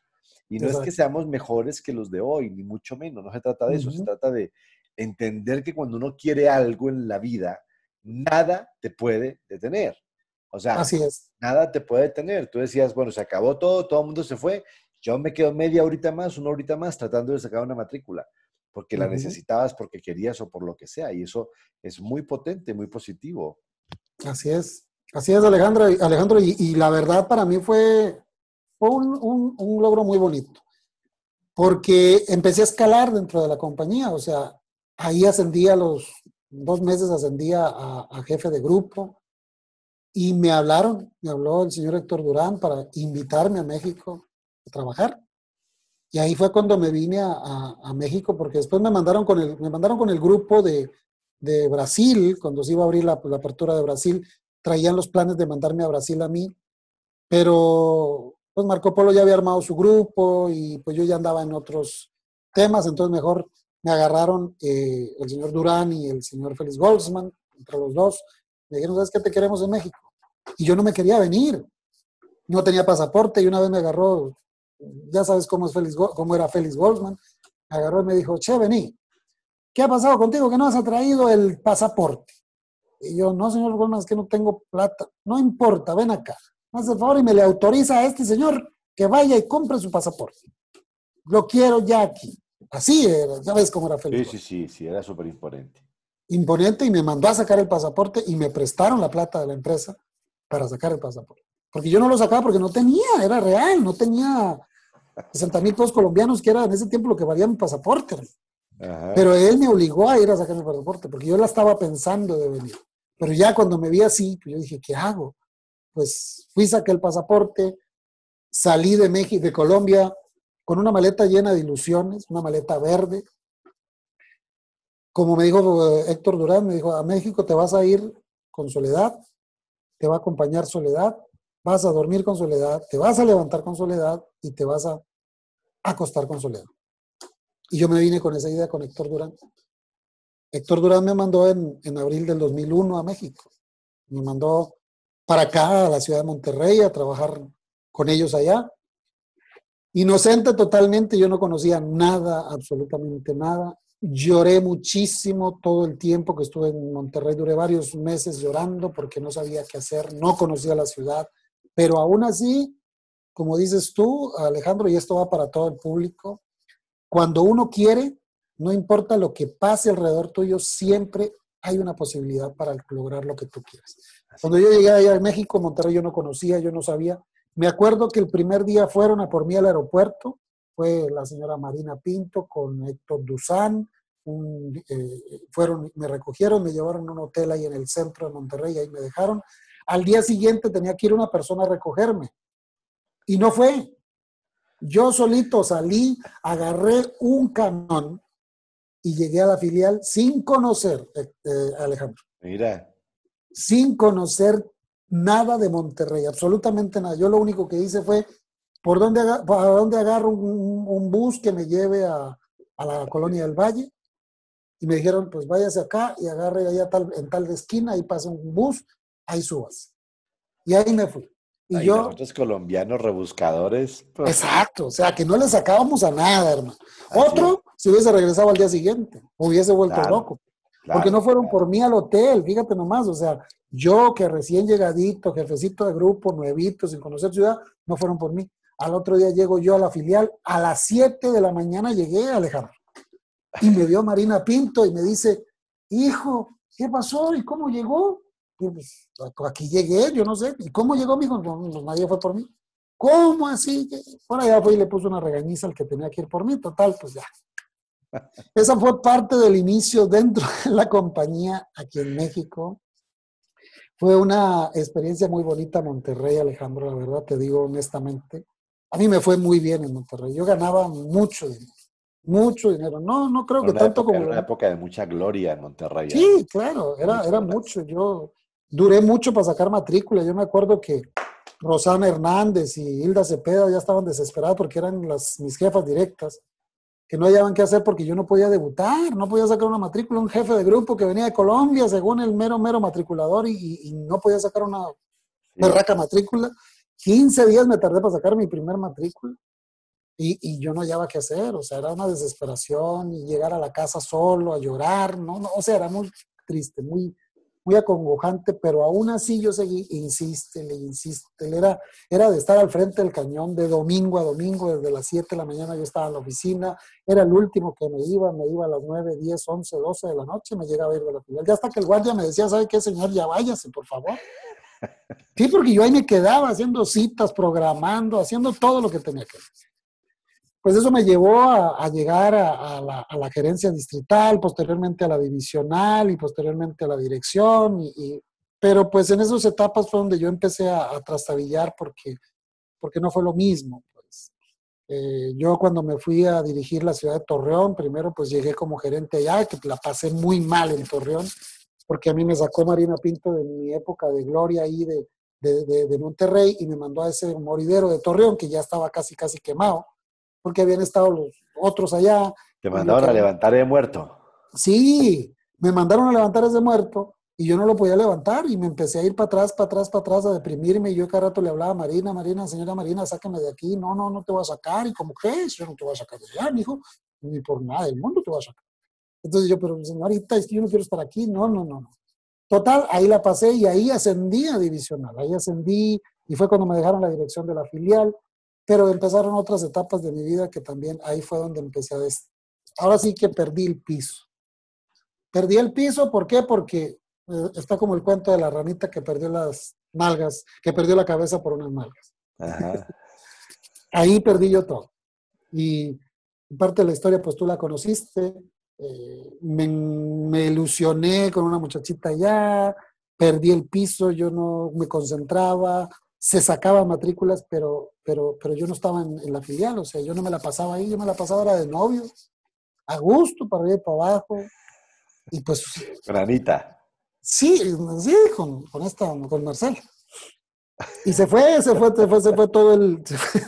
Y no es que seamos mejores que los de hoy, ni mucho menos, no se trata de eso, se trata de entender que cuando uno quiere algo en la vida, nada te puede detener. O sea, Así es. nada te puede detener. Tú decías, bueno, se acabó todo, todo el mundo se fue, yo me quedo media horita más, una horita más tratando de sacar una matrícula, porque la necesitabas, porque querías o por lo que sea. Y eso es muy potente, muy positivo. Así es. Así es, Alejandro. Alejandro y la verdad para mí fue, fue un, logro muy bonito, porque empecé a escalar dentro de la compañía, o sea, ahí ascendía los dos meses, ascendía a, jefe de grupo, y me hablaron, me habló el señor Héctor Durán para invitarme a México a trabajar. Y ahí fue cuando me vine a, México, porque después me mandaron con el, me mandaron con el grupo de, Brasil, cuando se iba a abrir la, apertura de Brasil, traían los planes de mandarme a Brasil a mí, pero pues Marco Polo ya había armado su grupo y pues yo ya andaba en otros temas, entonces mejor me agarraron eh, el señor Durán y el señor Félix Goldsman, entre los dos, me dijeron, ¿sabes qué te queremos en México? Y yo no me quería venir, no tenía pasaporte y una vez me agarró, ya sabes cómo, es Félix, cómo era Félix Goldsman, me agarró y me dijo, che, vení, ¿qué ha pasado contigo que no has traído el pasaporte? Y yo, no, señor Goldman, es que no tengo plata. No importa, ven acá hace el favor y me le autoriza a este señor que vaya y compre su pasaporte. Lo quiero ya aquí. Así era, ya ves cómo era feliz. Sí, sí, sí, sí, era súper imponente. Imponente y me mandó a sacar el pasaporte y me prestaron la plata de la empresa para sacar el pasaporte. Porque yo no lo sacaba porque no tenía, era real, no tenía 60 mil pesos colombianos, que era en ese tiempo lo que valía mi pasaporte. Pero él me obligó a ir a sacar el pasaporte porque yo la estaba pensando de venir. Pero ya cuando me vi así, pues yo dije, ¿qué hago? Pues fui, saqué el pasaporte, salí de México, de Colombia, con una maleta llena de ilusiones, una maleta verde. Como me dijo eh, Héctor Durán, me dijo, a México te vas a ir con soledad, te va a acompañar soledad, vas a dormir con soledad, te vas a levantar con soledad y te vas a acostar con soledad. Y yo me vine con esa idea con Héctor Durán. Héctor Durán me mandó en, en abril del 2001 a México. Me mandó para acá, a la ciudad de Monterrey, a trabajar con ellos allá. Inocente totalmente, yo no conocía nada, absolutamente nada. Lloré muchísimo todo el tiempo que estuve en Monterrey, duré varios meses llorando porque no sabía qué hacer, no conocía la ciudad, pero aún así, como dices tú, Alejandro, y esto va para todo el público, cuando uno quiere, no importa lo que pase alrededor tuyo, siempre hay una posibilidad para lograr lo que tú quieres. Cuando yo llegué allá a México, Monterrey yo no conocía, yo no sabía. Me acuerdo que el primer día fueron a por mí al aeropuerto, fue la señora Marina Pinto con Héctor Duzán, eh, fueron, me recogieron, me llevaron a un hotel ahí en el centro de Monterrey, ahí me dejaron. Al día siguiente tenía que ir una persona a recogerme y no fue. Yo solito salí, agarré un camión y llegué a la filial sin conocer eh, eh, Alejandro. Mira sin conocer nada de Monterrey, absolutamente nada. Yo lo único que hice fue, ¿por dónde, dónde agarro un, bus que me lleve a, a la colonia del Valle y me dijeron, pues váyase acá y agarre allá tal, en tal esquina, ahí pasa un bus, ahí subas. Y ahí me fui. Y Ay, yo, nosotros colombianos rebuscadores. pues, exacto, o sea, que no le sacábamos a nada, hermano. Así Otro, si hubiese regresado al día siguiente, hubiese vuelto Claro, loco. claro, Porque no fueron claro. por mí al hotel, fíjate nomás, o sea, yo que recién llegadito, jefecito de grupo, nuevito, sin conocer ciudad, no fueron por mí. Al otro día llego yo a la filial, a las 7 de la mañana llegué, Alejandro. Y me vio Marina Pinto y me dice, hijo, ¿qué pasó? ¿Y cómo llegó? Y pues, aquí llegué, yo no sé. ¿Y cómo llegó, mijo? No, no, nadie fue por mí. ¿Cómo así? Por allá fue y le puso una regañiza al que tenía que ir por mí. Total, pues ya. Esa fue parte del inicio dentro de la compañía aquí en México. Fue una experiencia muy bonita Monterrey, Alejandro, la verdad, te digo honestamente. A mí me fue muy bien en Monterrey. Yo ganaba mucho dinero, mucho dinero. No, no creo que una tanto época, como... era una época de mucha gloria en Monterrey. ¿eh? Sí, claro, era, era mucho. Yo duré mucho para sacar matrícula. Yo me acuerdo que Rosana Hernández y Hilda Cepeda ya estaban desesperadas porque eran las, mis jefas directas, que no hallaban qué hacer porque yo no podía debutar, no podía sacar una matrícula. Un jefe de grupo que venía de Colombia, según el mero, mero matriculador, y, y- no podía sacar una berraca matrícula. 15 días me tardé para sacar mi primer matrícula. Y, y yo no hallaba qué hacer, o sea, era una desesperación y llegar a la casa solo a llorar, ¿no? no o sea, era muy triste, muy, muy acongojante, pero aún así yo seguí, insiste, le insiste, era, era de estar al frente del cañón de domingo a domingo, desde las 7 de la mañana yo estaba en la oficina, era el último que me iba, me iba a las 9, 10, 11, 12 de la noche, me llegaba a ir de la filial, ya hasta que el guardia me decía, ¿sabe qué, señor? Ya váyase, por favor. Sí, porque yo ahí me quedaba haciendo citas, programando, haciendo todo lo que tenía que hacer. Pues eso me llevó a, llegar a, la, gerencia distrital, posteriormente a la divisional y posteriormente a la dirección. Pero pues en esas etapas fue donde yo empecé a, trastabillar porque, porque no fue lo mismo. Pues. Eh, yo cuando me fui a dirigir la ciudad de Torreón, primero pues llegué como gerente allá, que la pasé muy mal en Torreón, porque a mí me sacó Marina Pinto de mi época de gloria ahí de, de- de Monterrey y me mandó a ese moridero de Torreón que ya estaba casi, casi quemado, porque habían estado los otros allá. Te mandaron a que- levantar de muerto. Sí, me mandaron a levantar ese muerto y yo no lo podía levantar y me empecé a ir para atrás, para atrás, para atrás, a deprimirme y yo cada rato le hablaba a Marina, Marina, señora Marina, sáqueme de aquí, no, no, no te voy a sacar y como crees, yo no te voy a sacar de allá, mijo, ni por nada del mundo te voy a sacar. Entonces yo, pero señorita, es que yo no quiero estar aquí, no, no, no, no. Total, ahí la pasé y ahí ascendí a divisional, ahí ascendí y fue cuando me dejaron la dirección de la filial, pero empezaron otras etapas de mi vida que también ahí fue donde empecé a des... Ahora sí que perdí el piso. Perdí el piso, ¿por qué? Porque eh, está como el cuento de la ranita que perdió las nalgas, que perdió la cabeza por unas nalgas. Ajá. Ahí perdí yo todo. Y parte de la historia, pues tú la conociste. eh, me, me ilusioné con una muchachita allá, perdí el piso, yo no me concentraba, se sacaba matrículas, pero, pero, pero yo no estaba en, en la filial, o sea, yo no me la pasaba ahí, yo me la pasaba era de novio, a gusto, para arriba y para abajo. Y pues Con Anita. Sí, sí, con, con esta, con Marcel. Y se fue, se fue, se fue, se fue todo el. fue.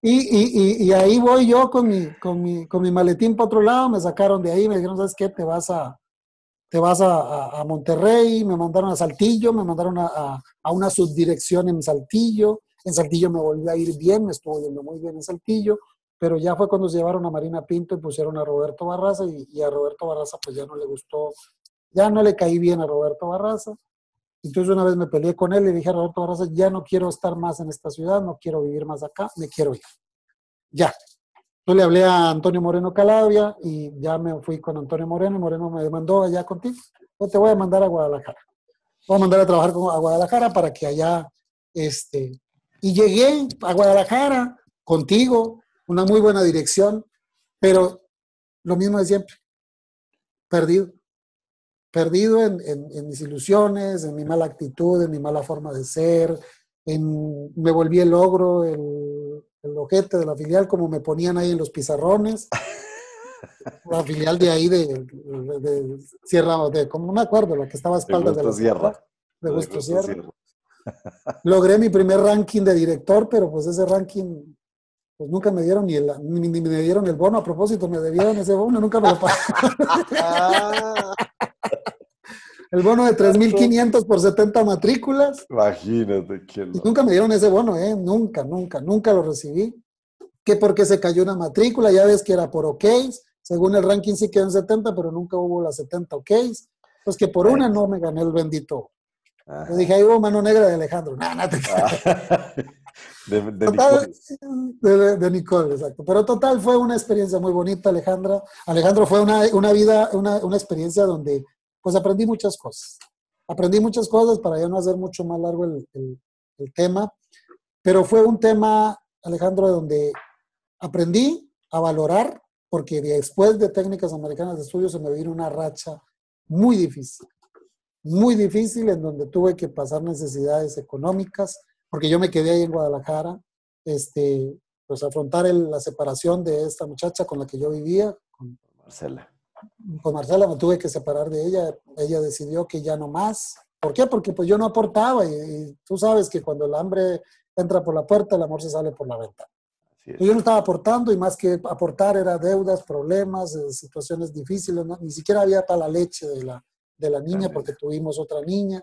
Y, y, y, y ahí voy yo con mi, con mi, con mi maletín para otro lado, me sacaron de ahí, me dijeron, ¿sabes qué? Te vas a, te vas a, Monterrey, me mandaron a Saltillo, me mandaron a, una subdirección en Saltillo. En Saltillo me volvió a ir bien, me estuvo yendo muy bien en Saltillo, pero ya fue cuando se llevaron a Marina Pinto y pusieron a Roberto Barraza y, a Roberto Barraza pues ya no le gustó, ya no le caí bien a Roberto Barraza. Entonces una vez me peleé con él y dije a Roberto Barraza, ya no quiero estar más en esta ciudad, no quiero vivir más acá, me quiero ir. Ya. Yo le hablé a Antonio Moreno Calabria y ya me fui con Antonio Moreno Moreno me mandó allá contigo. Yo te voy a mandar a Guadalajara. Voy a mandar a trabajar a Guadalajara para que allá, este, y llegué a Guadalajara contigo, una muy buena dirección, pero lo mismo de siempre, perdido perdido en, en- en mis ilusiones, en mi mala actitud, en mi mala forma de ser, en, me volví el logro, el, el ojete de la filial, como me ponían ahí en los pizarrones. La filial de ahí de, de- de Sierra, de, como no me acuerdo, la que estaba a De espaldas de, Gusto la Sierra. de De Gusto. Sierra. Logré mi primer ranking de director, pero pues ese ranking pues nunca me dieron ni, el, ni, me dieron el bono a propósito, me debieron ese bono, nunca me lo pagaron. El bono de 3.500 por 70 matrículas. Imagínate. Quién y nunca me dieron ese bono, ¿eh? Nunca, nunca, nunca lo recibí. Que porque se cayó una matrícula, ya ves que era por OK, según el ranking sí quedó en 70, pero nunca hubo las 70 OK. Pues que por una no me gané el bendito. Le dije, ahí hubo mano negra de Alejandro. No, no te ah. de, de, total, Nicole. De, Nicole, exacto. Pero total, fue una experiencia muy bonita, Alejandra. Alejandro fue una, una vida, una, una, experiencia donde pues aprendí muchas cosas. Aprendí muchas cosas para ya no hacer mucho más largo el, el, tema. Pero fue un tema, Alejandro, donde aprendí a valorar, porque después de técnicas americanas de estudio se me vino una racha muy difícil muy difícil en donde tuve que pasar necesidades económicas, porque yo me quedé ahí en Guadalajara, este, pues afrontar la separación de esta muchacha con la que yo vivía. Con Marcela. Con Marcela me tuve que separar de ella, ella decidió que ya no más. ¿Por qué? Porque pues yo no aportaba y, tú sabes que cuando el hambre entra por la puerta, el amor se sale por la ventana. Yo no estaba aportando y más que aportar era deudas, problemas, eh, situaciones difíciles, ni siquiera había para la leche de la, de la niña porque tuvimos otra niña.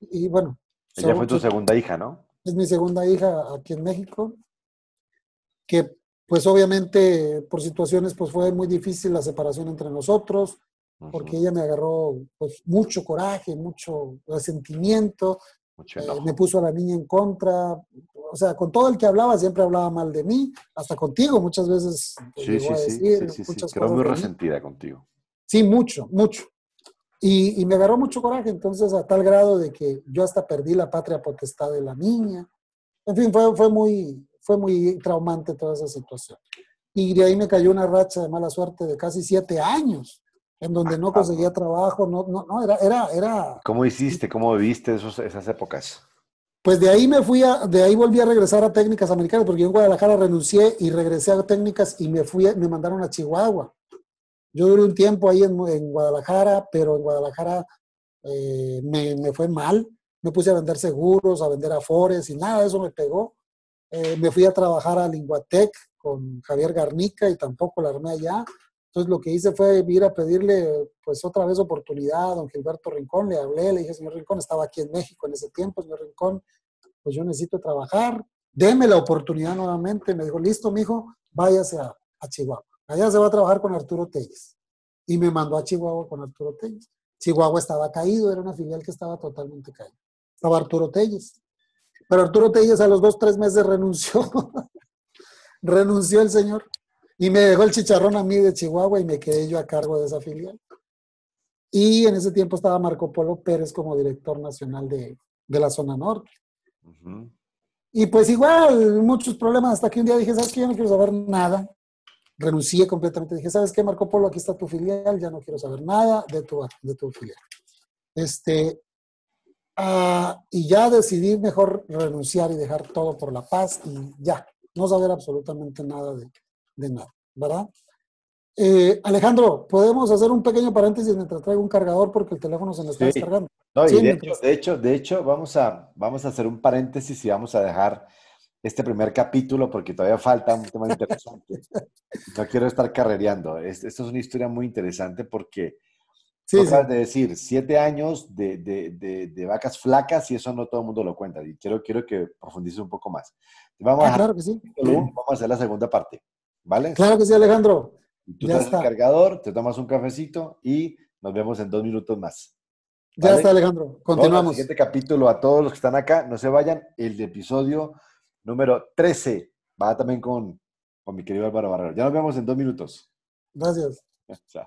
Y bueno. Ella fue tu segunda hija, ¿no? Es mi segunda hija aquí en México, que pues obviamente por situaciones pues fue muy difícil la separación entre nosotros, porque ella me agarró pues mucho coraje, mucho resentimiento, mucho eh, me puso a la niña en contra, o sea, con todo el que hablaba siempre hablaba mal de mí, hasta contigo muchas veces. Sí, sí, sí, sí, sí, sí, muy resentida contigo. Sí, mucho, mucho. Y, me agarró mucho coraje, entonces a tal grado de que yo hasta perdí la patria potestad de la niña. En fin, fue, fue, muy, fue muy traumante toda esa situación. Y de ahí me cayó una racha de mala suerte de casi siete años, en donde no conseguía trabajo, no, no, no, era, era, era... ¿Cómo hiciste? ¿Cómo viviste esos, esas épocas? Pues de ahí me fui a, de ahí volví a regresar a técnicas americanas, porque yo en Guadalajara renuncié y regresé a técnicas y me fui, me mandaron a Chihuahua. Yo duré un tiempo ahí en, Guadalajara, pero en Guadalajara eh, me, fue mal. Me puse a vender seguros, a vender afores y nada de eso me pegó. Eh, me fui a trabajar a Linguatec con Javier Garnica y tampoco la armé allá. Entonces lo que hice fue ir a pedirle pues otra vez oportunidad a don Gilberto Rincón. Le hablé, le dije, señor Rincón, estaba aquí en México en ese tiempo, señor Rincón, pues yo necesito trabajar, deme la oportunidad nuevamente. Me dijo, listo, mijo, váyase a, a Chihuahua. Allá se va a trabajar con Arturo Telles. Y me mandó a Chihuahua con Arturo Telles. Chihuahua estaba caído, era una filial que estaba totalmente caída. Estaba Arturo Telles. Pero Arturo Telles a los dos, tres meses renunció. renunció el señor. Y me dejó el chicharrón a mí de Chihuahua y me quedé yo a cargo de esa filial. Y en ese tiempo estaba Marco Polo Pérez como director nacional de, la zona norte. Y pues igual, muchos problemas, hasta que un día dije, ¿sabes qué? Yo no quiero saber nada renuncié completamente. Dije, ¿sabes qué, Marco Polo? Aquí está tu filial, ya no quiero saber nada de tu, de tu filial. Este, ah, y ya decidí mejor renunciar y dejar todo por la paz y ya, no saber absolutamente nada de, de nada, ¿verdad? Eh, Alejandro, ¿podemos hacer un pequeño paréntesis mientras traigo un cargador porque el teléfono se me está descargando? No, y de, hecho, de, hecho, de hecho, vamos a, vamos a hacer un paréntesis y vamos a dejar este primer capítulo porque todavía falta un tema interesante. no quiero estar carrereando. Esto es una historia muy interesante porque, sí, de decir, siete años de, de, de, vacas flacas y eso no todo el mundo lo cuenta. Y quiero, quiero que profundices un poco más. Vamos, ah, a, claro que sí. vamos a hacer la segunda parte. ¿Vale? Claro que sí, Alejandro. Tú ya el cargador, te tomas un cafecito y nos vemos en dos minutos más. Ya está, Alejandro. Continuamos. siguiente capítulo a todos los que están acá. No se vayan. El episodio número 13. Va también con, con mi querido Álvaro Barrero. Ya nos vemos en dos minutos. Gracias. Chao.